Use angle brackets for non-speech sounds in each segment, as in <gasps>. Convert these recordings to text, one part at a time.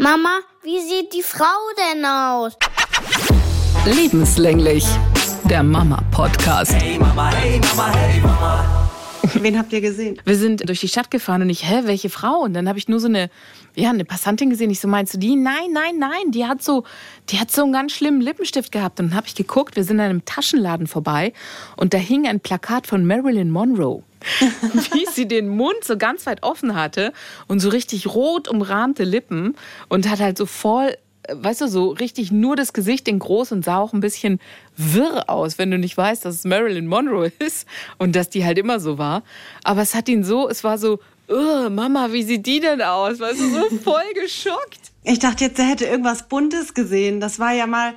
Mama, wie sieht die Frau denn aus? Lebenslänglich. Der Mama-Podcast. Hey Mama, hey Mama, hey Mama. <laughs> Wen habt ihr gesehen? Wir sind durch die Stadt gefahren und ich, hä, welche Frau? Und dann habe ich nur so eine, ja, eine Passantin gesehen. Ich so, meinst du die? Nein, nein, nein. Die hat so, die hat so einen ganz schlimmen Lippenstift gehabt. Und dann habe ich geguckt, wir sind an einem Taschenladen vorbei und da hing ein Plakat von Marilyn Monroe. <laughs> Wie sie den Mund so ganz weit offen hatte und so richtig rot umrahmte Lippen und hat halt so voll weißt du, so richtig nur das Gesicht in groß und sah auch ein bisschen wirr aus, wenn du nicht weißt, dass es Marilyn Monroe <laughs> ist und dass die halt immer so war. Aber es hat ihn so, es war so, Mama, wie sieht die denn aus? Weißt du, so voll <laughs> geschockt. Ich dachte jetzt, er hätte irgendwas Buntes gesehen. Das war ja mal, äh,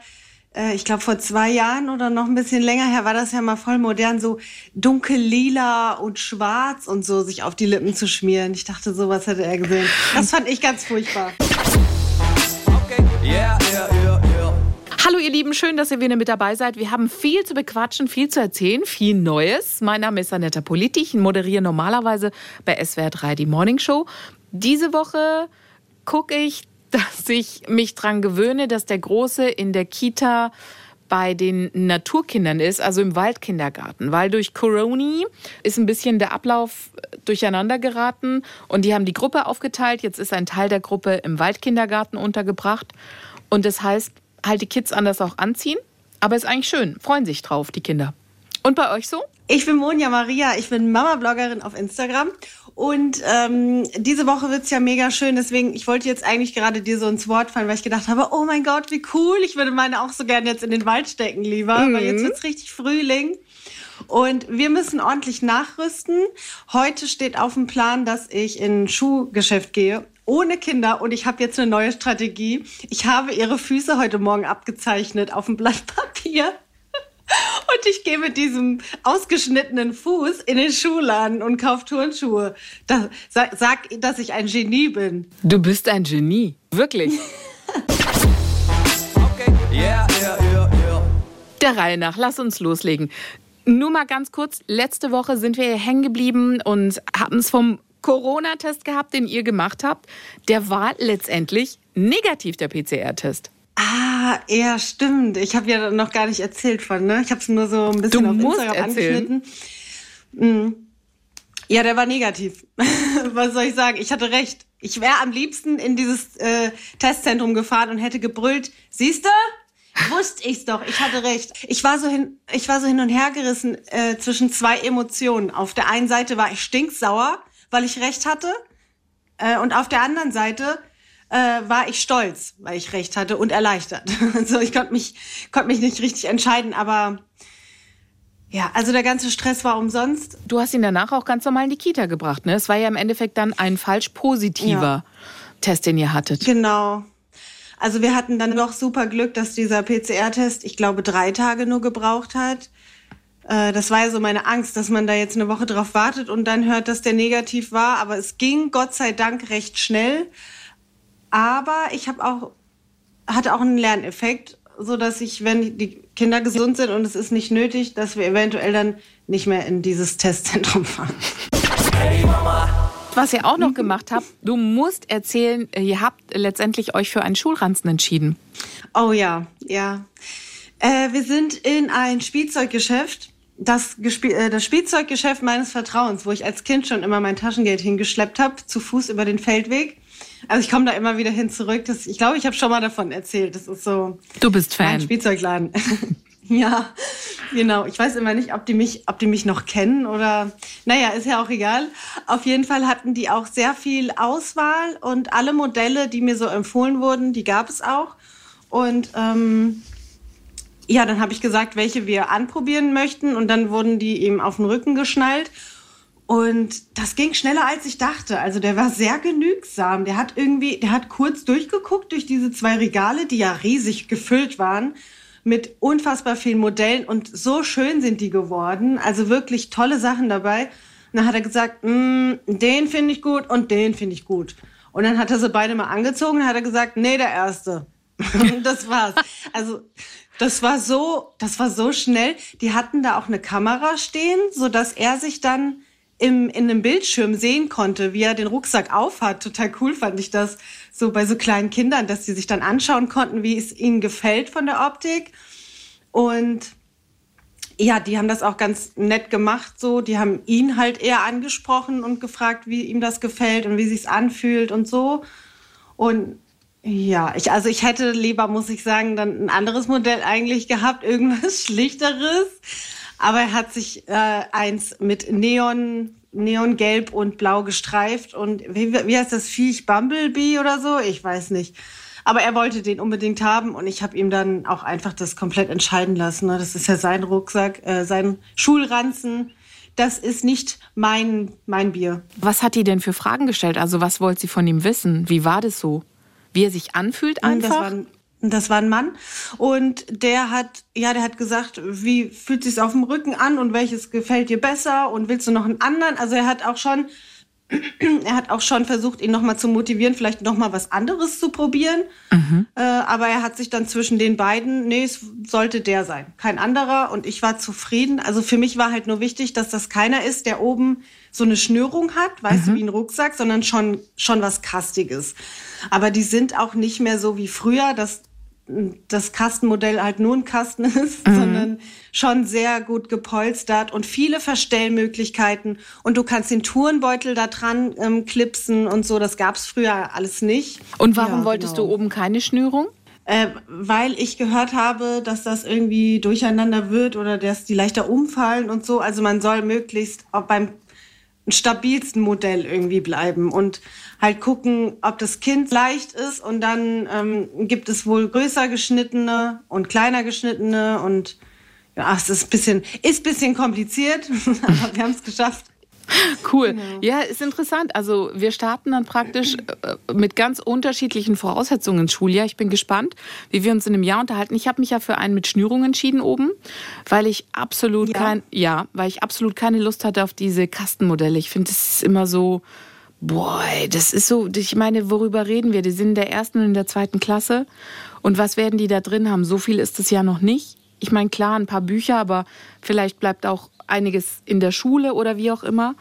ich glaube, vor zwei Jahren oder noch ein bisschen länger her war das ja mal voll modern, so dunkel lila und schwarz und so sich auf die Lippen zu schmieren. Ich dachte, sowas hätte er gesehen. Das fand ich ganz furchtbar. Yeah, yeah, yeah, yeah. Hallo ihr Lieben, schön, dass ihr wieder mit dabei seid. Wir haben viel zu bequatschen, viel zu erzählen, viel Neues. Mein Name ist Anetta Politi, ich moderiere normalerweise bei SWR 3 die Morning Show. Diese Woche gucke ich, dass ich mich dran gewöhne, dass der Große in der Kita bei den Naturkindern ist, also im Waldkindergarten, weil durch Corona ist ein bisschen der Ablauf durcheinander geraten und die haben die Gruppe aufgeteilt. Jetzt ist ein Teil der Gruppe im Waldkindergarten untergebracht und das heißt, halt die Kids anders auch anziehen, aber ist eigentlich schön, freuen sich drauf die Kinder. Und bei euch so? Ich bin Monja Maria, ich bin Mama-Bloggerin auf Instagram und ähm, diese Woche wird's ja mega schön, deswegen, ich wollte jetzt eigentlich gerade dir so ins Wort fallen, weil ich gedacht habe, oh mein Gott, wie cool, ich würde meine auch so gerne jetzt in den Wald stecken lieber, mhm. weil jetzt wird's richtig Frühling. Und wir müssen ordentlich nachrüsten. Heute steht auf dem Plan, dass ich in ein Schuhgeschäft gehe ohne Kinder und ich habe jetzt eine neue Strategie. Ich habe ihre Füße heute Morgen abgezeichnet auf dem Blatt Papier und ich gehe mit diesem ausgeschnittenen Fuß in den Schuhladen und kaufe Turnschuhe. Das, sag, sag, dass ich ein Genie bin. Du bist ein Genie. Wirklich. <laughs> Okay. Yeah, yeah, yeah, yeah. Der Reihe nach, lass uns loslegen. Nur mal ganz kurz, letzte Woche sind wir hier hängen geblieben und haben es vom Corona-Test gehabt, den ihr gemacht habt. Der war letztendlich negativ, der PCR-Test. Ah, ja, stimmt. Ich habe ja noch gar nicht erzählt von, ne? Ich habe es nur so ein bisschen Du auf Instagram erzählen. angeschnitten. Mm. Ja, der war negativ. <laughs> Was soll ich sagen? Ich hatte recht. Ich wäre am liebsten in dieses äh, Testzentrum gefahren und hätte gebrüllt, siehste? Wusste ich's doch, ich hatte recht. Ich war so hin, ich war so hin und her gerissen äh, zwischen zwei Emotionen. Auf der einen Seite war ich stinksauer, weil ich recht hatte. Äh, und auf der anderen Seite äh, war ich stolz, weil ich recht hatte und erleichtert. <laughs> Also ich konnte mich, konnte mich nicht richtig entscheiden, aber ja, also der ganze Stress war umsonst. Du hast ihn danach auch ganz normal in die Kita gebracht, ne? Es war ja im Endeffekt dann ein falsch positiver Test, den ihr hattet. Genau. Also wir hatten dann doch super Glück, dass dieser PCR-Test, ich glaube, drei Tage nur gebraucht hat. Äh, Das war ja so meine Angst, dass man da jetzt eine Woche drauf wartet und dann hört, dass der negativ war. Aber es ging Gott sei Dank recht schnell. Aber ich habe auch hatte auch einen Lerneffekt, so dass ich, wenn die Kinder gesund sind und es ist nicht nötig, dass wir eventuell dann nicht mehr in dieses Testzentrum fahren. Was ihr auch noch gemacht habt, du musst erzählen, ihr habt letztendlich euch für einen Schulranzen entschieden. Oh ja, ja. Äh, wir sind in ein Spielzeuggeschäft, das, äh, das Spielzeuggeschäft meines Vertrauens, wo ich als Kind schon immer mein Taschengeld hingeschleppt habe, zu Fuß über den Feldweg. Also ich komme da immer wieder hin zurück. Das, ich glaube, ich habe schon mal davon erzählt. Das ist so Du bist ein Fan. Spielzeugladen. <laughs> ja, genau. Ich weiß immer nicht, ob die mich, ob die mich noch kennen oder. Naja, ist ja auch egal. Auf jeden Fall hatten die auch sehr viel Auswahl und alle Modelle, die mir so empfohlen wurden, die gab es auch. Und ähm, ja, dann habe ich gesagt, welche wir anprobieren möchten und dann wurden die ihm auf den Rücken geschnallt. Und das ging schneller als ich dachte. Also der war sehr genügsam. Der hat irgendwie, der hat kurz durchgeguckt durch diese zwei Regale, die ja riesig gefüllt waren mit unfassbar vielen Modellen und so schön sind die geworden. Also wirklich tolle Sachen dabei. Und dann hat er gesagt, "Mm, den finde ich gut und den finde ich gut. Und dann hat er sie beide mal angezogen und hat er gesagt, nee, der erste. <laughs> Das war's. Also das war so, das war so schnell. Die hatten da auch eine Kamera stehen, so dass er sich dann im, in einem Bildschirm sehen konnte, wie er den Rucksack aufhat. Total cool fand ich das. so bei so kleinen Kindern, dass sie sich dann anschauen konnten, wie es ihnen gefällt von der Optik. Und ja, die haben das auch ganz nett gemacht so. Die haben ihn halt eher angesprochen und gefragt, wie ihm das gefällt und wie sich's anfühlt und so. Und ja, ich, also ich hätte lieber, muss ich sagen, dann ein anderes Modell eigentlich gehabt, irgendwas <laughs> Schlichteres. Aber er hat sich äh, eins mit Neon, Neongelb und Blau gestreift und wie, wie heißt das Viech? Bumblebee oder so? Ich weiß nicht. Aber er wollte den unbedingt haben und ich habe ihm dann auch einfach das komplett entscheiden lassen. ne? Das ist ja sein Rucksack, äh, sein Schulranzen. Das ist nicht mein, mein Bier. Was hat die denn für Fragen gestellt? Also was wollte sie von ihm wissen? Wie war das so? Wie er sich anfühlt Das einfach? Das war ein Mann und der hat, ja, der hat gesagt, wie fühlt sich's auf dem Rücken an und welches gefällt dir besser und willst du noch einen anderen? Also er hat auch schon, <clears throat> er hat auch schon versucht, ihn nochmal zu motivieren, vielleicht nochmal was anderes zu probieren. Äh, aber er hat sich dann zwischen den beiden, nee, es sollte der sein, kein anderer. Und ich war zufrieden. Also für mich war halt nur wichtig, dass das keiner ist, der oben so eine Schnürung hat, weißt du, wie ein Rucksack, sondern schon, schon was Kastiges. Aber die sind auch nicht mehr so wie früher, dass das Kastenmodell halt nur ein Kasten ist, sondern schon sehr gut gepolstert und viele Verstellmöglichkeiten. Und du kannst den Tourenbeutel da dran ähm, klipsen und so. Das gab's früher alles nicht. Und warum Ja, wolltest genau. du oben keine Schnürung? Äh, weil ich gehört habe, dass das irgendwie durcheinander wird oder dass die leichter umfallen und so. Also man soll möglichst auch beim stabilsten Modell irgendwie bleiben und halt gucken, ob das Kind leicht ist und dann ähm, gibt es wohl größer geschnittene und kleiner geschnittene und ja, es ist ein bisschen, ist ein bisschen kompliziert, <laughs> aber wir haben es geschafft. <laughs> Cool. Ja, ist interessant. Also wir starten dann praktisch äh, mit ganz unterschiedlichen Voraussetzungen ins Schuljahr. Ich bin gespannt, wie wir uns in einem Jahr unterhalten. Ich habe mich ja für einen mit Schnürung entschieden oben, weil ich absolut Ja. kein, ja, weil ich absolut keine Lust hatte auf diese Kastenmodelle. Ich finde, das ist immer so, boah, das ist so, ich meine, worüber reden wir? Die sind in der ersten und in der zweiten Klasse. Und was werden die da drin haben? So viel ist es ja noch nicht. Ich meine, klar, ein paar Bücher, aber vielleicht bleibt auch einiges in der Schule oder wie auch immer.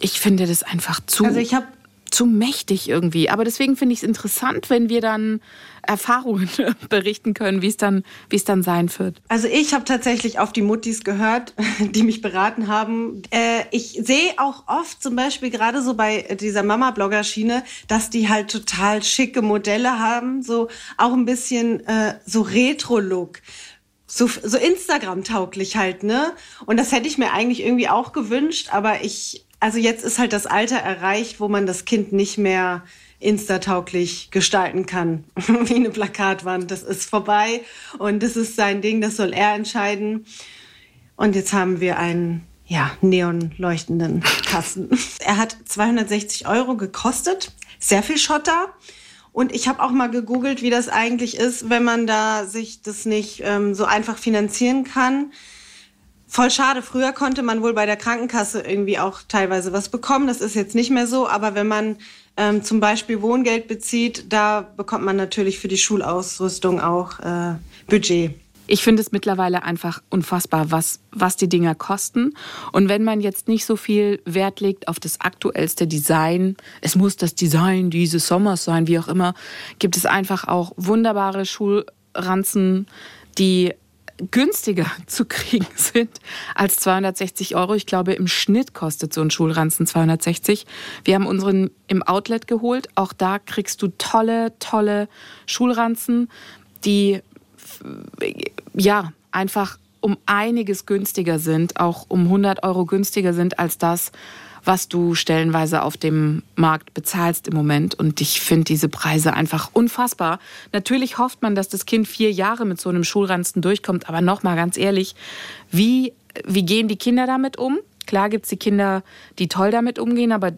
Ich finde das einfach zu, Also ich habe zu mächtig irgendwie. Aber deswegen finde ich es interessant, wenn wir dann Erfahrungen <laughs> berichten können, wie es dann, wie es dann sein wird. Also ich habe tatsächlich auf die Muttis gehört, <laughs> die mich beraten haben. Äh, ich sehe auch oft zum Beispiel gerade so bei dieser Mama-Blogger-Schiene, dass die halt total schicke Modelle haben, so auch ein bisschen äh, so Retro-Look. So, so Instagram-tauglich halt, ne? Und das hätte ich mir eigentlich irgendwie auch gewünscht, aber ich, also jetzt ist halt das Alter erreicht, wo man das Kind nicht mehr instatauglich gestalten kann, <laughs> wie eine Plakatwand. Das ist vorbei und das ist sein Ding, das soll er entscheiden. Und jetzt haben wir einen, ja, neon leuchtenden Kasten. <laughs> er hat 260 Euro gekostet, sehr viel Schotter. Und ich habe auch mal gegoogelt, wie das eigentlich ist, wenn man da sich das nicht ähm, so einfach finanzieren kann. Voll schade. Früher konnte man wohl bei der Krankenkasse irgendwie auch teilweise was bekommen. Das ist jetzt nicht mehr so. Aber wenn man ähm, zum Beispiel Wohngeld bezieht, da bekommt man natürlich für die Schulausrüstung auch äh, Budget. Ich finde es mittlerweile einfach unfassbar, was, was die Dinger kosten. Und wenn man jetzt nicht so viel Wert legt auf das aktuellste Design, es muss das Design dieses Sommers sein, wie auch immer, gibt es einfach auch wunderbare Schulranzen, die günstiger <laughs> zu kriegen sind als 260 Euro. Ich glaube, im Schnitt kostet so ein Schulranzen 260. Wir haben unseren im Outlet geholt. Auch da kriegst du tolle, tolle Schulranzen, die ja, einfach um einiges günstiger sind, auch um 100 Euro günstiger sind als das, was du stellenweise auf dem Markt bezahlst im Moment. Und ich finde diese Preise einfach unfassbar. Natürlich hofft man, dass das Kind vier Jahre mit so einem Schulranzen durchkommt. Aber nochmal ganz ehrlich, wie, wie gehen die Kinder damit um? Klar gibt's die Kinder, die toll damit umgehen, aber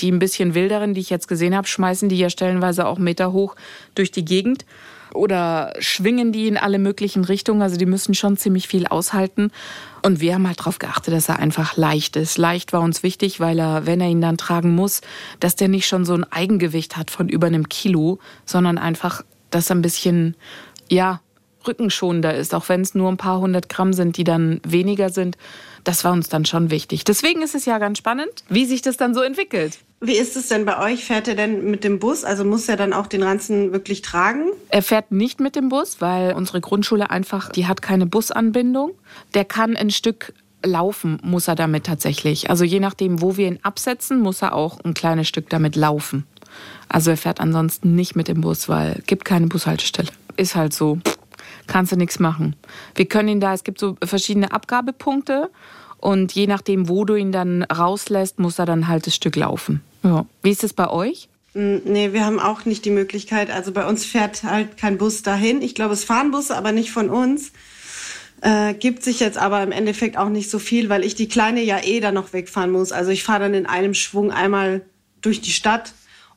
die ein bisschen wilderen, die ich jetzt gesehen habe, schmeißen die ja stellenweise auch Meter hoch durch die Gegend oder schwingen die in alle möglichen Richtungen. Also die müssen schon ziemlich viel aushalten. Und wir haben halt darauf geachtet, dass er einfach leicht ist. Leicht war uns wichtig, weil er, wenn er ihn dann tragen muss, dass der nicht schon so ein Eigengewicht hat von über einem Kilo, sondern einfach, dass er ein bisschen, ja, rückenschonender ist, auch wenn es nur ein paar hundert Gramm sind, die dann weniger sind. Das war uns dann schon wichtig. Deswegen ist es ja ganz spannend, wie sich das dann so entwickelt. Wie ist es denn bei euch? Fährt er denn mit dem Bus? Also muss er dann auch den Ranzen wirklich tragen? Er fährt nicht mit dem Bus, weil unsere Grundschule einfach, die hat keine Busanbindung. Der kann ein Stück laufen, muss er damit tatsächlich. Also je nachdem, wo wir ihn absetzen, muss er auch ein kleines Stück damit laufen. Also er fährt ansonsten nicht mit dem Bus, weil es gibt keine Bushaltestelle. Ist halt so. Kannst du nichts machen. Wir können ihn da, es gibt so verschiedene Abgabepunkte und je nachdem, wo du ihn dann rauslässt, muss er dann halt das Stück laufen. Ja. Wie ist es bei euch? Nee, wir haben auch nicht die Möglichkeit. Also bei uns fährt halt kein Bus dahin. Ich glaube, es fahren Busse, aber nicht von uns. Äh, gibt sich jetzt aber im Endeffekt auch nicht so viel, weil ich die Kleine ja eh dann noch wegfahren muss. Also ich fahre dann in einem Schwung einmal durch die Stadt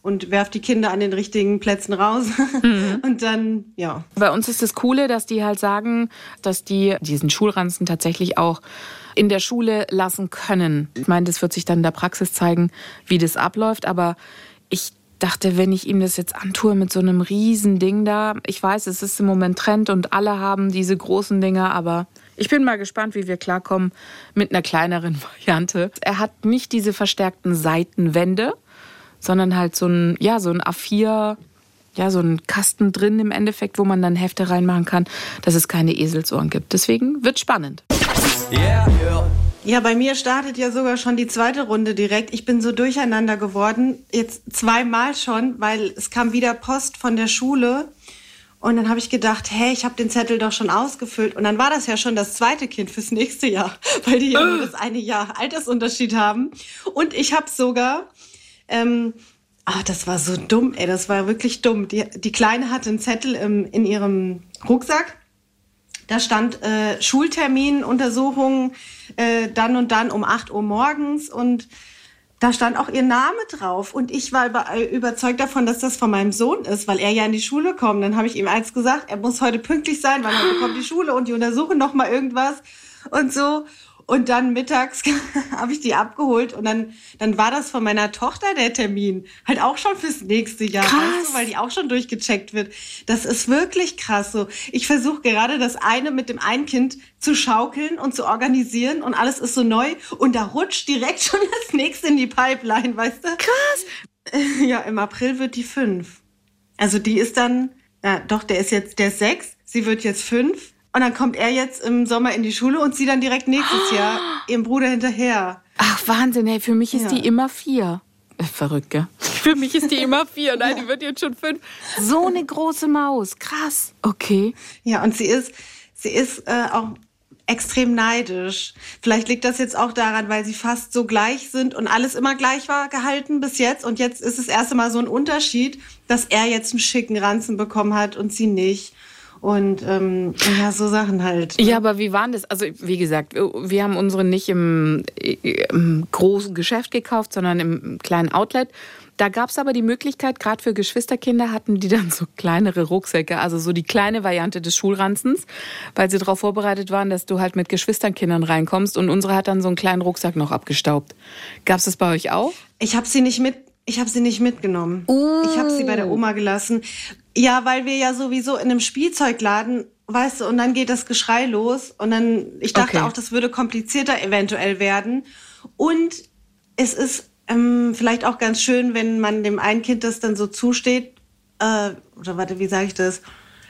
und werf die Kinder an den richtigen Plätzen raus. <laughs> Und dann, ja. Bei uns ist das Coole, dass die halt sagen, dass die diesen Schulranzen tatsächlich auch in der Schule lassen können. Ich meine, das wird sich dann in der Praxis zeigen, wie das abläuft, aber ich dachte, wenn ich ihm das jetzt antue mit so einem riesen Ding da, ich weiß, es ist im Moment Trend und alle haben diese großen Dinger, aber ich bin mal gespannt, wie wir klarkommen mit einer kleineren <laughs> Variante. Er hat nicht diese verstärkten Seitenwände, sondern halt so ein, ja, so ein A4, ja, so ein Kasten drin im Endeffekt, wo man dann Hefte reinmachen kann, dass es keine Eselsohren gibt. Deswegen wird spannend. Yeah, yeah. Ja, bei mir startet ja sogar schon die zweite Runde direkt. Ich bin so durcheinander geworden, jetzt zweimal schon, weil es kam wieder Post von der Schule. Und dann habe ich gedacht, hey, ich habe den Zettel doch schon ausgefüllt. Und dann war das ja schon das zweite Kind fürs nächste Jahr, <laughs> weil die ja nur das eine Jahr Altersunterschied haben. Und ich habe sogar, ähm, ah, das war so dumm, ey, das war wirklich dumm. Die, die Kleine hatte einen Zettel im, in ihrem Rucksack. Da stand äh, Schultermin, Untersuchung, äh, dann und dann um 8 Uhr morgens und da stand auch ihr Name drauf. Und ich war über, äh, überzeugt davon, dass das von meinem Sohn ist, weil er ja in die Schule kommt. Dann habe ich ihm eins gesagt, er muss heute pünktlich sein, weil heute kommt die Schule und die untersuchen noch mal irgendwas und so. Und dann mittags <laughs> habe ich die abgeholt und dann, dann war das von meiner Tochter der Termin. Halt auch schon fürs nächste Jahr, Krass. weißt du, weil die auch schon durchgecheckt wird. Das ist wirklich krass so. Ich versuche gerade das eine mit dem einen Kind zu schaukeln und zu organisieren und alles ist so neu und da rutscht direkt <laughs> schon das nächste in die Pipeline, weißt du? Krass. <laughs> Ja, im April wird die fünf. Also die ist dann, ja, doch, der ist jetzt, der ist sechs, sie wird jetzt fünf. Und dann kommt er jetzt im Sommer in die Schule und sie dann direkt nächstes Jahr ihrem Bruder hinterher. Ach, Wahnsinn, hey, für mich ist Ja. die immer vier. Äh, Verrückt, gell? <laughs> Für mich ist die immer vier. Nein, die wird jetzt schon fünf. So eine große Maus. Krass. Okay. Ja, und sie ist, sie ist äh, auch extrem neidisch. Vielleicht liegt das jetzt auch daran, weil sie fast so gleich sind und alles immer gleich war gehalten bis jetzt. Und jetzt ist es erst einmal so ein Unterschied, dass er jetzt einen schicken Ranzen bekommen hat und sie nicht. Und ähm, ja, so Sachen halt. Ja, aber wie waren das? Also, wie gesagt, wir haben unsere nicht im, im großen Geschäft gekauft, sondern im kleinen Outlet. Da gab es aber die Möglichkeit, gerade für Geschwisterkinder hatten die dann so kleinere Rucksäcke, also so die kleine Variante des Schulranzens, weil sie darauf vorbereitet waren, dass du halt mit Geschwisternkindern reinkommst. Und unsere hat dann so einen kleinen Rucksack noch abgestaubt. Gab es das bei euch auch? Ich habe sie nicht mit. Ich habe sie nicht mitgenommen. Ich habe sie bei der Oma gelassen. Ja, weil wir ja sowieso in einem Spielzeugladen, weißt du, und dann geht das Geschrei los und dann ich dachte Okay. auch, das würde komplizierter eventuell werden. Und es ist ähm, vielleicht auch ganz schön, wenn man dem einen Kind das dann so zusteht. Äh, oder warte, wie sage ich das?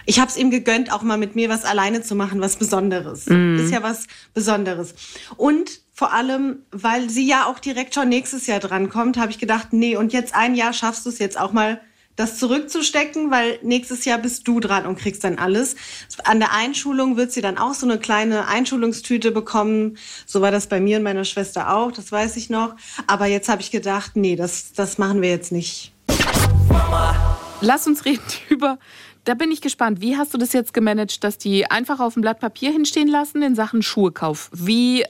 Ich habe es ihm gegönnt, auch mal mit mir was alleine zu machen, was Besonderes. Ist ja was Besonderes. Und vor allem, weil sie ja auch direkt schon nächstes Jahr drankommt, habe ich gedacht, nee, und jetzt ein Jahr schaffst du es jetzt auch mal, das zurückzustecken, weil nächstes Jahr bist du dran und kriegst dann alles. An der Einschulung wird sie dann auch so eine kleine Einschulungstüte bekommen. So war das bei mir und meiner Schwester auch, das weiß ich noch. Aber jetzt habe ich gedacht, nee, das, das machen wir jetzt nicht. Lass uns reden <laughs> über. Da bin ich gespannt. Wie hast du das jetzt gemanagt, dass die einfach auf dem Blatt Papier hinstehen lassen in Sachen Schuhekauf? Wie,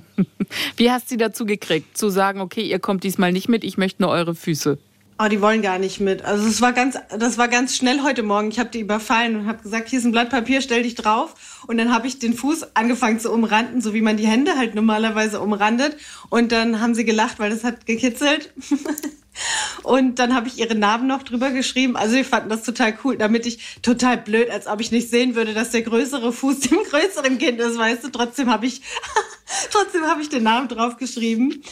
<laughs> wie hast du sie dazu gekriegt, zu sagen, okay, ihr kommt diesmal nicht mit, ich möchte nur eure Füße? Oh, die wollen gar nicht mit. Also es war ganz, das war ganz schnell heute Morgen. Ich habe die überfallen und habe gesagt, hier ist ein Blatt Papier, stell dich drauf. Und dann habe ich den Fuß angefangen zu umranden, so wie man die Hände halt normalerweise umrandet. Und dann haben sie gelacht, weil das hat gekitzelt. <laughs> Und dann habe ich ihre Namen noch drüber geschrieben. Also wir fanden das total cool, damit ich total blöd, als ob ich nicht sehen würde, dass der größere Fuß <laughs> dem größeren Kind ist, weißt du. Trotzdem habe ich, <laughs> trotzdem habe ich den Namen draufgeschrieben.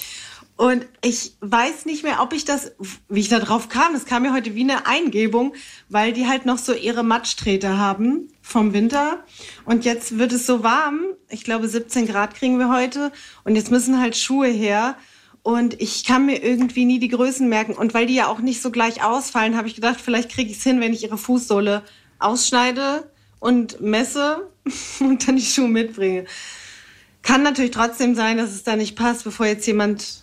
Und ich weiß nicht mehr, ob ich das, wie ich da drauf kam. Es kam mir heute wie eine Eingebung, weil die halt noch so ihre Matschtreter haben vom Winter. Und jetzt wird es so warm. Ich glaube, 17 Grad kriegen wir heute. Und jetzt müssen halt Schuhe her. Und ich kann mir irgendwie nie die Größen merken. Und weil die ja auch nicht so gleich ausfallen, habe ich gedacht, vielleicht kriege ich es hin, wenn ich ihre Fußsohle ausschneide und messe <laughs> und dann die Schuhe mitbringe. Kann natürlich trotzdem sein, dass es da nicht passt, bevor jetzt jemand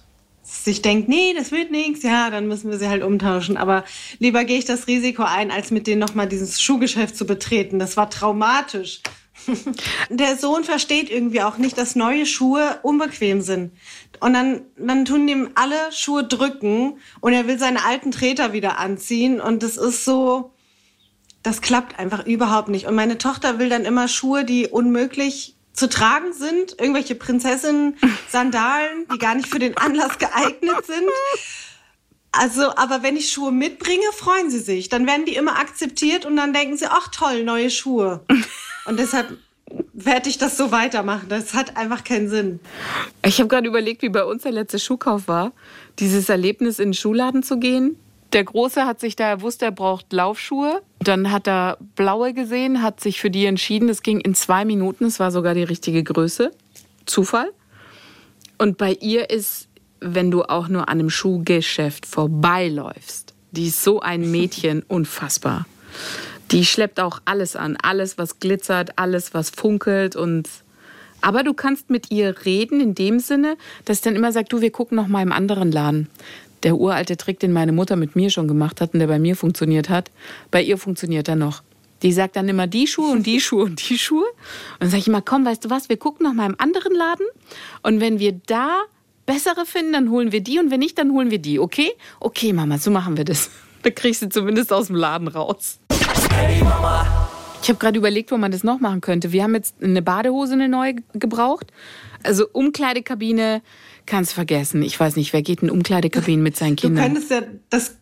sich denkt, nee, das wird nichts, ja, dann müssen wir sie halt umtauschen. Aber lieber gehe ich das Risiko ein, als mit denen nochmal dieses Schuhgeschäft zu betreten. Das war traumatisch. <laughs> Der Sohn versteht irgendwie auch nicht, dass neue Schuhe unbequem sind. Und dann, dann tun ihm alle Schuhe drücken und er will seine alten Treter wieder anziehen. Und das ist so, das klappt einfach überhaupt nicht. Und meine Tochter will dann immer Schuhe, die unmöglich zu tragen sind. Irgendwelche Prinzessinnen-Sandalen, die gar nicht für den Anlass geeignet sind. Also, aber wenn ich Schuhe mitbringe, freuen sie sich. Dann werden die immer akzeptiert und dann denken sie, ach toll, neue Schuhe. Und deshalb werde ich das so weitermachen. Das hat einfach keinen Sinn. Ich habe gerade überlegt, wie bei uns der letzte Schuhkauf war. Dieses Erlebnis, in den Schuhladen zu gehen. Der Große hat sich da, er wusste, er braucht Laufschuhe. Dann hat er blaue gesehen, hat sich für die entschieden. Es ging in zwei Minuten, es war sogar die richtige Größe. Zufall. Und bei ihr ist, wenn du auch nur an einem Schuhgeschäft vorbeiläufst, die ist so ein Mädchen, <laughs> unfassbar. Die schleppt auch alles an, alles, was glitzert, alles, was funkelt und aber du kannst mit ihr reden in dem Sinne, dass sie dann immer sagt, du, wir gucken noch mal im anderen Laden. Der uralte Trick, den meine Mutter mit mir schon gemacht hat und der bei mir funktioniert hat, bei ihr funktioniert er noch. Die sagt dann immer die Schuhe und die <laughs> Schuhe und die Schuhe. Und dann sage ich immer, komm, weißt du was, wir gucken noch mal im anderen Laden und wenn wir da bessere finden, dann holen wir die und wenn nicht, dann holen wir die, okay? Okay, Mama, so machen wir das. <laughs> Da kriegst du zumindest aus dem Laden raus. Hey Mama. Ich habe gerade überlegt, wo man das noch machen könnte. Wir haben jetzt eine Badehose, eine neue gebraucht. Also Umkleidekabine kannst vergessen. Ich weiß nicht, wer geht in Umkleidekabinen mit seinen Du Kindern? könntest ja das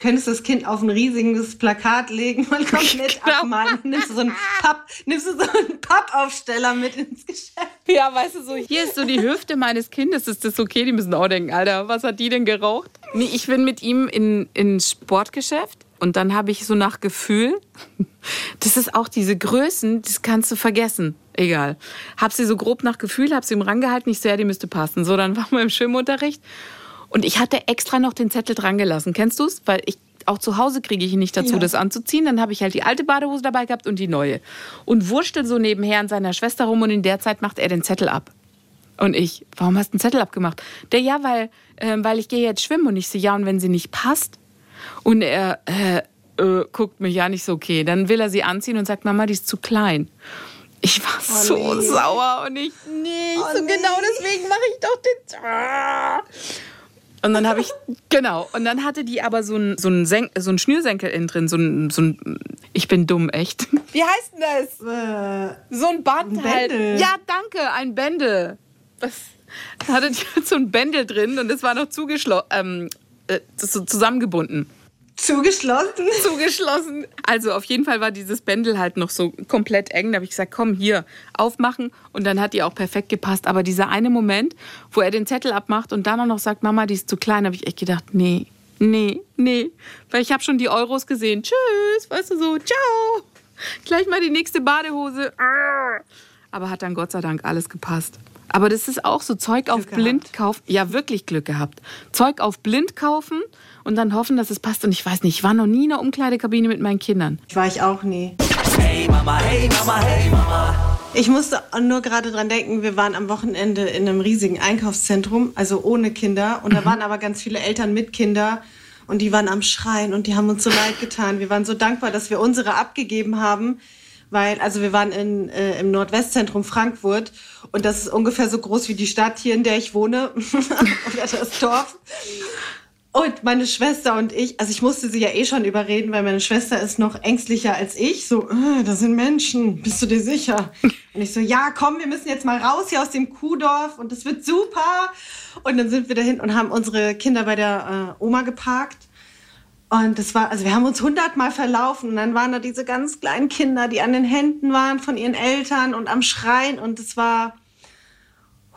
könntest das Kind auf ein riesiges Plakat legen und komplett Genau. abmalen. Nimmst du so einen Papp, nimmst du so einen Pappaufsteller mit ins Geschäft. Ja, weißt du, so hier ist so die Hüfte meines Kindes. Ist das okay? Die müssen auch denken, Alter, was hat die denn geraucht? Nee, ich bin mit ihm in, ins Sportgeschäft und dann habe ich so nach Gefühl, <laughs> das ist auch diese Größen, das kannst du vergessen. Egal. Hab sie so grob nach Gefühl, hab sie ihm rangehalten, ich so, ja, die müsste passen. So, dann <laughs> waren wir im Schwimmunterricht und ich hatte extra noch den Zettel dran gelassen. Kennst du's? Weil ich auch zu Hause kriege ich ihn nicht dazu, Ja. das anzuziehen. Dann habe ich halt die alte Badehose dabei gehabt und die neue. Und wurschtel so nebenher an seiner Schwester rum und in der Zeit macht er den Zettel ab. Und ich, warum hast du einen Zettel abgemacht? Der, ja, weil, ähm, weil ich gehe jetzt schwimmen. Und ich so, ja, und wenn sie nicht passt? Und er äh, äh, guckt mich ja nicht so, okay. Dann will er sie anziehen und sagt, Mama, die ist zu klein. Ich war so nee. sauer und ich, nee, ich so genau deswegen mache ich doch den. Ah. Und dann habe ich, genau, und dann hatte die aber so ein, so ein, so ein Schnürsenkel innen drin, so ein, so ein, ich bin dumm, echt. Wie heißt denn das? Äh, So ein Band Ein halt. Ja, danke, ein Bändel. Was? Da hatte die <laughs> so ein Bändel drin und es war noch zugeschlossen, ähm, äh, so zusammengebunden. Zugeschlossen. Zugeschlossen. Also auf jeden Fall war dieses Bändel halt noch so komplett eng. Da habe ich gesagt, komm hier, aufmachen. Und dann hat die auch perfekt gepasst. Aber dieser eine Moment, wo er den Zettel abmacht und dann auch noch sagt, Mama, die ist zu klein, habe ich echt gedacht, nee, nee, nee. Weil ich habe schon die Euros gesehen. Tschüss, weißt du so, ciao. Gleich mal die nächste Badehose. Aber hat dann Gott sei Dank alles gepasst. Aber das ist auch so Zeug auf Glück blind gehabt. kaufen. Ja, wirklich Glück gehabt. Zeug auf blind kaufen und dann hoffen, dass es passt. Und ich weiß nicht, ich war noch nie in der Umkleidekabine mit meinen Kindern. War ich auch nie. Hey Mama, hey Mama, hey Mama. Ich musste nur gerade dran denken, wir waren am Wochenende in einem riesigen Einkaufszentrum, also ohne Kinder. Und da waren aber ganz viele Eltern mit Kinder. Und die waren am Schreien und die haben uns so leid getan. Wir waren so dankbar, dass wir unsere abgegeben haben. Weil, also wir waren in, äh, im Nordwestzentrum Frankfurt und das ist ungefähr so groß wie die Stadt hier, in der ich wohne <laughs> oder das Dorf. Und meine Schwester und ich, also ich musste sie ja eh schon überreden, weil meine Schwester ist noch ängstlicher als ich. So, äh, das sind Menschen, bist du dir sicher? Und ich so, ja, komm, wir müssen jetzt mal raus hier aus dem Kuhdorf und es wird super. Und dann sind wir dahin und haben unsere Kinder bei der äh, Oma geparkt. Und das war, also wir haben uns hundertmal verlaufen und dann waren da diese ganz kleinen Kinder, die an den Händen waren von ihren Eltern und am Schreien und es war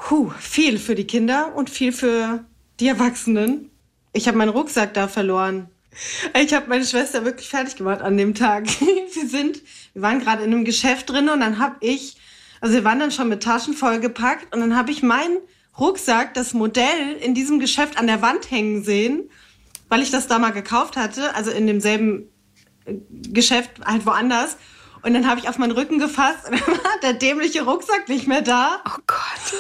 huh, viel für die Kinder und viel für die Erwachsenen. Ich habe meinen Rucksack da verloren. Ich habe meine Schwester wirklich fertig gemacht an dem Tag. <laughs> wir sind, wir waren gerade in einem Geschäft drin und dann habe ich, also wir waren dann schon mit Taschen vollgepackt und dann habe ich meinen Rucksack, das Modell in diesem Geschäft an der Wand hängen sehen weil ich das da mal gekauft hatte, also in demselben äh, Geschäft halt woanders. Und dann habe ich auf meinen Rücken gefasst und <laughs> dann war der dämliche Rucksack nicht mehr da. Oh Gott.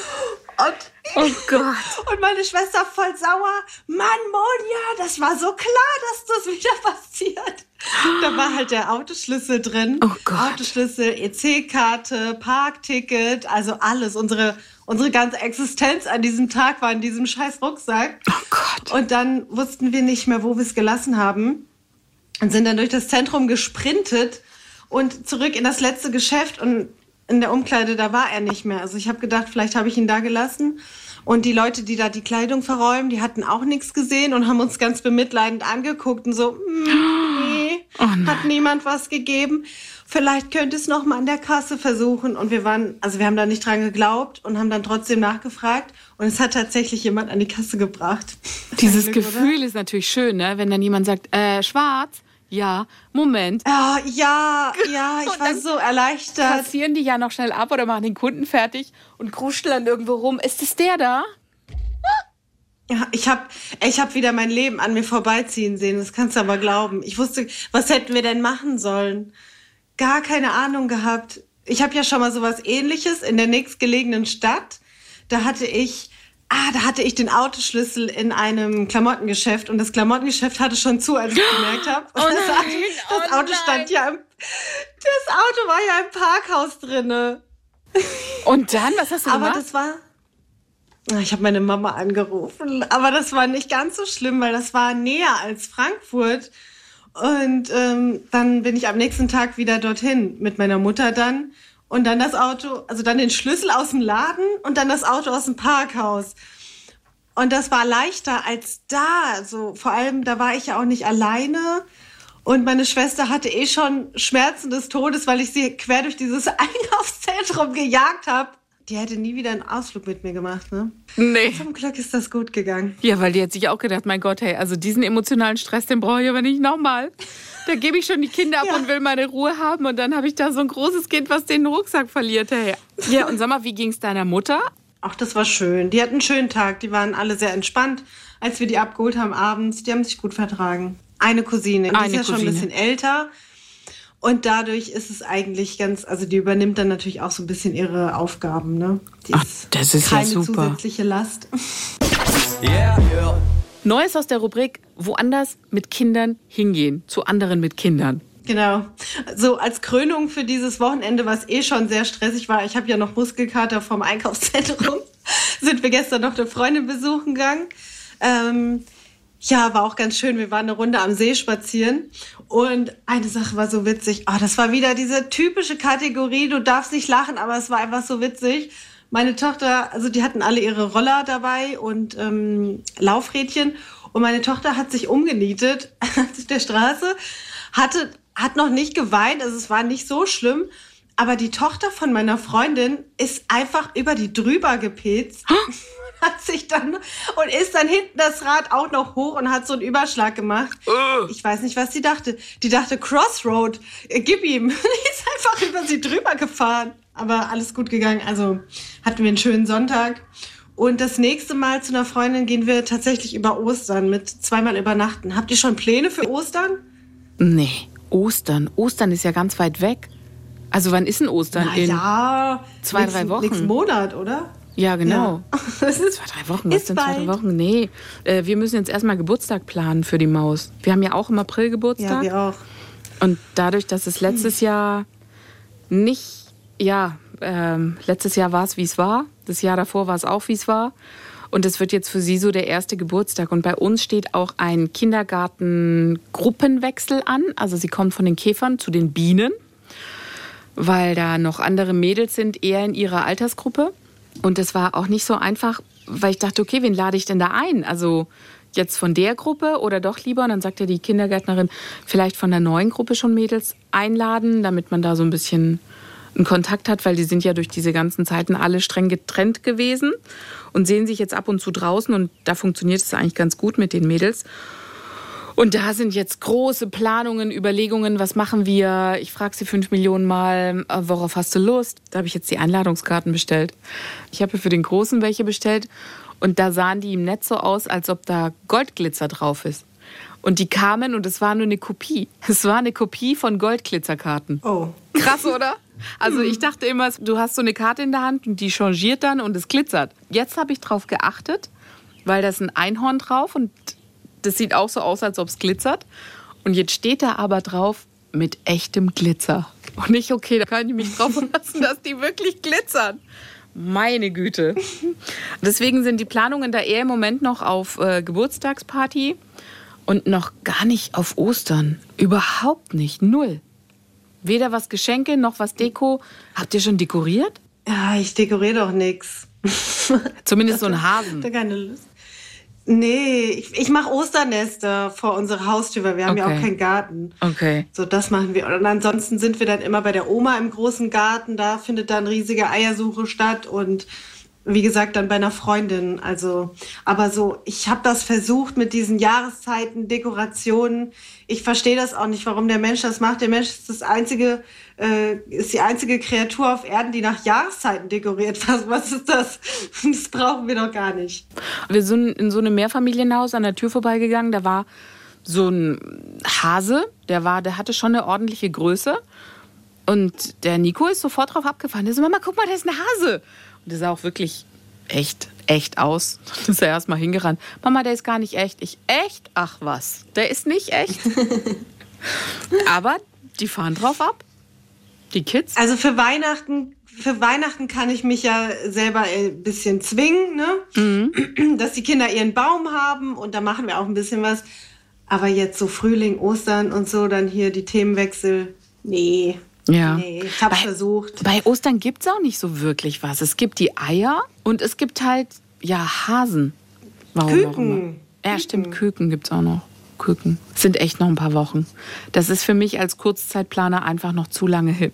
Und, oh Gott. Und meine Schwester voll sauer. Mann, Monja, das war so klar, dass das wieder <laughs> passiert. Da war halt der Autoschlüssel drin. Oh Gott. Autoschlüssel, EC-Karte, Parkticket, also alles. Unsere, unsere ganze Existenz an diesem Tag war in diesem scheiß Rucksack. Oh Gott. Und dann wussten wir nicht mehr, wo wir es gelassen haben. Und sind dann durch das Zentrum gesprintet und zurück in das letzte Geschäft. Und in der Umkleide, da war er nicht mehr. Also ich habe gedacht, vielleicht habe ich ihn da gelassen. Und die Leute, die da die Kleidung verräumen, die hatten auch nichts gesehen und haben uns ganz bemitleidend angeguckt und so, mm, nee, <gasps> Oh hat niemand was gegeben. Vielleicht könnte es noch mal an der Kasse versuchen. Und wir waren, also wir haben da nicht dran geglaubt und haben dann trotzdem nachgefragt. Und es hat tatsächlich jemand an die Kasse gebracht. <laughs> Dieses Glück, oder? Gefühl ist natürlich schön, ne? wenn dann jemand sagt, äh, schwarz, ja, Moment. Ja, ja, <laughs> ja, ich war so erleichtert. Kassieren die ja noch schnell ab oder machen den Kunden fertig und kruscheln dann irgendwo rum. Ist es der da? Ja, ich habe ich hab wieder mein Leben an mir vorbeiziehen sehen, das kannst du aber glauben. Ich wusste, was hätten wir denn machen sollen? Gar keine Ahnung gehabt. Ich habe ja schon mal sowas ähnliches in der nächstgelegenen Stadt. Da hatte ich Ah, da hatte ich den Autoschlüssel in einem Klamottengeschäft und das Klamottengeschäft hatte schon zu, als ich gemerkt habe. Oh <laughs> das, nein, Auto, das oh Auto stand ja im, das Auto war ja im Parkhaus drinne. <laughs> Und dann, was hast du Aber gemacht? das war. Ah, Ich habe meine Mama angerufen, aber das war nicht ganz so schlimm, weil das war näher als Frankfurt. Und ähm, dann bin ich am nächsten Tag wieder dorthin mit meiner Mutter dann. Und dann das Auto, also dann den Schlüssel aus dem Laden und dann das Auto aus dem Parkhaus. Und das war leichter als da. Also vor allem, da war ich ja auch nicht alleine. Und meine Schwester hatte eh schon Schmerzen des Todes, weil ich sie quer durch dieses <laughs> Einkaufszentrum gejagt habe. Die hätte nie wieder einen Ausflug mit mir gemacht, ne? nee. Zum Glück ist das gut gegangen. Ja, weil die hat sich auch gedacht, mein Gott, hey, also diesen emotionalen Stress, den brauche ich aber nicht nochmal. Da gebe ich schon die Kinder ab Ja. und will meine Ruhe haben und dann habe ich da so ein großes Kind, was den Rucksack verliert, hey. Ja, und sag mal, wie ging es deiner Mutter? Ach, das war schön. Die hatten einen schönen Tag. Die waren alle sehr entspannt, als wir die abgeholt haben abends. Die haben sich gut vertragen. Eine Cousine, die Eine ist ja schon ein Cousine. bisschen älter. Und dadurch ist es eigentlich ganz, also die übernimmt dann natürlich auch so ein bisschen ihre Aufgaben, ne? Die Ach, das ist ja keine super. zusätzliche Last. Yeah, yeah. Neues aus der Rubrik Woanders mit Kindern hingehen, zu anderen mit Kindern. Genau. So als Krönung für dieses Wochenende, was eh schon sehr stressig war, ich habe ja noch Muskelkater vom Einkaufszentrum, <laughs> sind wir gestern noch eine Freundin besuchen gegangen. Ähm, ja, war auch ganz schön. Wir waren eine Runde am See spazieren und eine Sache war so witzig. Oh, das war wieder diese typische Kategorie, du darfst nicht lachen, aber es war einfach so witzig. Meine Tochter, also die hatten alle ihre Roller dabei und ähm, Laufrädchen und meine Tochter hat sich umgenietet <laughs> auf der Straße, hatte, hat noch nicht geweint, also es war nicht so schlimm, aber die Tochter von meiner Freundin ist einfach über die drüber gepetzt. Hat sich dann und ist dann hinten das Rad auch noch hoch und hat so einen Überschlag gemacht. Ich weiß nicht, was sie dachte. Die dachte Crossroad, äh, gib ihm. <laughs> Die ist einfach über sie drüber gefahren. Aber alles gut gegangen. Also hatten wir einen schönen Sonntag. Und das nächste Mal zu einer Freundin gehen wir tatsächlich über Ostern mit zweimal übernachten. Habt ihr schon Pläne für Ostern? Nee, Ostern. Ostern ist ja ganz weit weg. Also wann ist denn Ostern? Na In ja, zwei, nächsten- drei Wochen. Nächsten Monat, oder? Ja, genau. Ja. <laughs> Das ist Zwei, drei Wochen. Was Ist sind zwei, drei. Wochen? Nee, äh, wir müssen jetzt erstmal Geburtstag planen für die Maus. Wir haben ja auch im April Ja, Geburtstag. wir auch. Und dadurch, dass es letztes Jahr nicht, ja, ähm, letztes Jahr war es, wie es war. Das Jahr davor war es auch, wie es war. Und es wird jetzt für sie so der erste Geburtstag. Und bei uns steht auch ein Kindergarten-Gruppenwechsel an. Also sie kommt von den Käfern zu den Bienen, weil da noch andere Mädels sind, eher in ihrer Altersgruppe. Und das war auch nicht so einfach, weil ich dachte, okay, wen lade ich denn da ein? Also jetzt von der Gruppe oder doch lieber? Und dann sagte die Kindergärtnerin, vielleicht von der neuen Gruppe schon Mädels einladen, damit man da so ein bisschen einen Kontakt hat, weil die sind ja durch diese ganzen Zeiten alle streng getrennt gewesen und sehen sich jetzt ab und zu draußen und da funktioniert es eigentlich ganz gut mit den Mädels. Und da sind jetzt große Planungen, Überlegungen, was machen wir? Ich frage sie fünf Millionen Mal, äh, worauf hast du Lust? Da habe ich jetzt die Einladungskarten bestellt. Ich habe für den Großen welche bestellt und da sahen die im Netz so aus, als ob da Goldglitzer drauf ist. Und die kamen und es war nur eine Kopie. <laughs> Es war eine Kopie von Goldglitzerkarten. Oh. Krass, oder? Also ich dachte immer, du hast so eine Karte in der Hand und die changiert dann und es glitzert. Jetzt habe ich drauf geachtet, weil da ist ein Einhorn drauf und das sieht auch so aus, als ob es glitzert. Und jetzt steht da aber drauf mit echtem Glitzer. Und nicht, okay, da kann ich mich drauf <laughs> verlassen, dass die wirklich glitzern. Meine Güte. Deswegen sind die Planungen da eher im Moment noch auf äh, Geburtstagsparty und noch gar nicht auf Ostern. Überhaupt nicht. Null. Weder was Geschenke noch was Deko. Habt ihr schon dekoriert? Ja, ich dekoriere doch nichts. Zumindest so einen Hasen. Da keine Lust. Nee, ich, ich mache Osternester vor unserer Haustür, weil wir haben ja Okay. auch keinen Garten. Okay. So, das machen wir. Und ansonsten sind wir dann immer bei der Oma im großen Garten. Da findet dann riesige Eiersuche statt und wie gesagt, dann bei einer Freundin. Also, aber so, ich habe das versucht mit diesen Jahreszeiten, Dekorationen. Ich verstehe das auch nicht, warum der Mensch das macht. Der Mensch ist das einzige, äh, ist die einzige Kreatur auf Erden, die nach Jahreszeiten dekoriert. <laughs> Was, was ist das? Das brauchen wir doch gar nicht. Wir sind in so einem Mehrfamilienhaus an der Tür vorbeigegangen. Da war so ein Hase, der war, der hatte schon eine ordentliche Größe. Und der Nico ist sofort drauf abgefahren. Der so, Mama, guck mal, da ist ein Hase. Und der sah auch wirklich echt, echt aus. Da <laughs> ist er erstmal hingerannt. Mama, der ist gar nicht echt. Ich, echt? Ach was, der ist nicht echt. <laughs> Aber die fahren drauf ab. Die Kids. Also für Weihnachten, für Weihnachten kann ich mich ja selber ein bisschen zwingen, ne? Dass die Kinder ihren Baum haben und da machen wir auch ein bisschen was. Aber jetzt so Frühling, Ostern und so, dann hier die Themenwechsel. Nee. Ja. Nee, ich hab's Bei- versucht. Bei Ostern gibt es auch nicht so wirklich was. Es gibt die Eier und es gibt halt, ja, Hasen. Warum auch Küken. immer. Ja, stimmt, Küken gibt es auch noch. Küken. Es sind echt noch ein paar Wochen. Das ist für mich als Kurzzeitplaner einfach noch zu lange hin.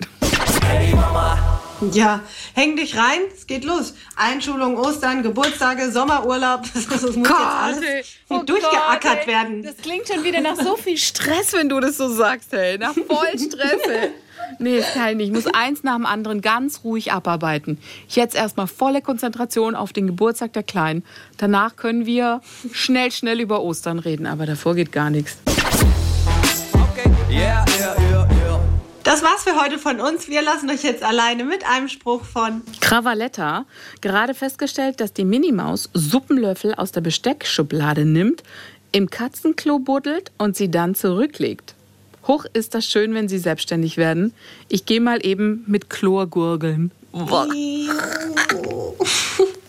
<laughs> Ja, häng dich rein, es geht los. Einschulung, Ostern, Geburtstage, Sommerurlaub. Das, <laughs> das muss jetzt alles Oh durchgeackert Gott, werden. Das klingt schon wieder nach so viel Stress, wenn du das so sagst, ey. Nach voll Stress, ey. <laughs> Nee, das kann ich nicht. Ich muss eins nach dem anderen ganz ruhig abarbeiten. Jetzt erstmal volle Konzentration auf den Geburtstag der Kleinen. Danach können wir schnell, schnell über Ostern reden. Aber davor geht gar nichts. Das war's für heute von uns. Wir lassen euch jetzt alleine mit einem Spruch von Cravaletta gerade festgestellt, dass die Minimaus Suppenlöffel aus der Besteckschublade nimmt, im Katzenklo buddelt und sie dann zurücklegt. Hoch ist das schön, wenn sie selbstständig werden. Ich gehe mal eben mit Chlor gurgeln. <laughs> <laughs>